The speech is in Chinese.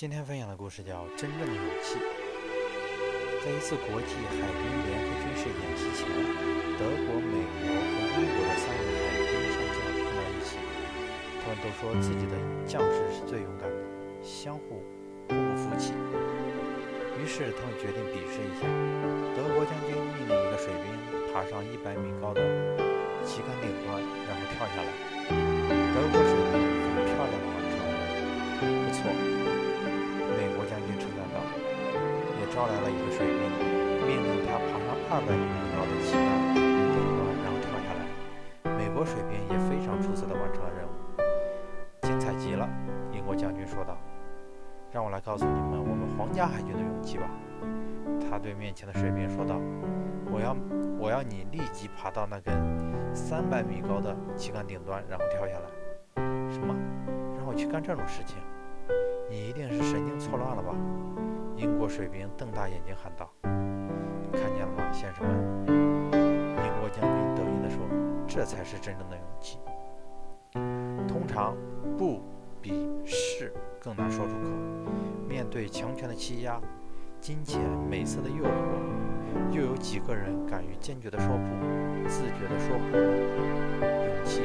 今天分享的故事叫《真正的勇气》。在一次国际海军联合军事演习前，德国、美国和英国的三位海军上将碰到一起，他们都说自己的将士是最勇敢的，相互不服气。于是他们决定比试一下。德国将军命令一个水兵爬上一百米高的旗杆顶端，然后跳下来。德国水兵很漂亮的完成了，不错。招来了一个水兵，命令他爬上二百米高的旗杆顶端，然后跳下来。美国水兵也非常出色地完成了任务，精彩极了。英国将军说道：“让我来告诉你们我们皇家海军的勇气吧。”他对面前的水兵说道：“我要，我要你立即爬到那根三百米高的旗杆顶端，然后跳下来。”什么？让我去干这种事情？你一定是神经错乱了吧？英国水兵瞪大眼睛喊道：“看见了吗，先生们？”英国将军得意地说：“这才是真正的勇气。通常，不比是更难说出口。面对强权的欺压、金钱、美色的诱惑，又有几个人敢于坚决地说不、自觉地说不呢？勇气。”